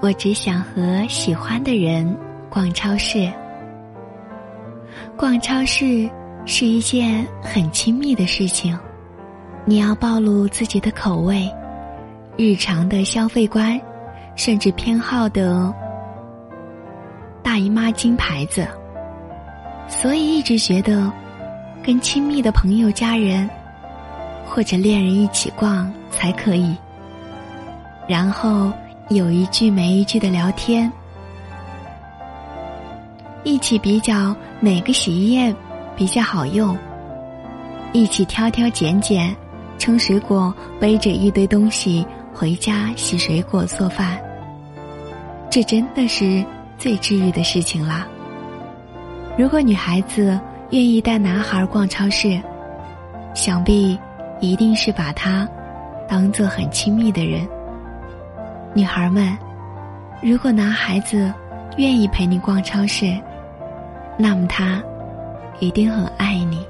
我只想和喜欢的人逛超市。逛超市是一件很亲密的事情，你要暴露自己的口味、日常的消费观，甚至偏好的大姨妈金牌子。所以一直觉得，跟亲密的朋友、家人或者恋人一起逛才可以。然后有一句没一句的聊天。一起比较哪个洗衣液比较好用，一起挑挑拣拣，称水果，背着一堆东西回家洗水果做饭。这真的是最治愈的事情啦。如果女孩子愿意带男孩逛超市，想必一定是把他当做很亲密的人。女孩们，如果男孩子愿意陪你逛超市。那么他一定很爱你。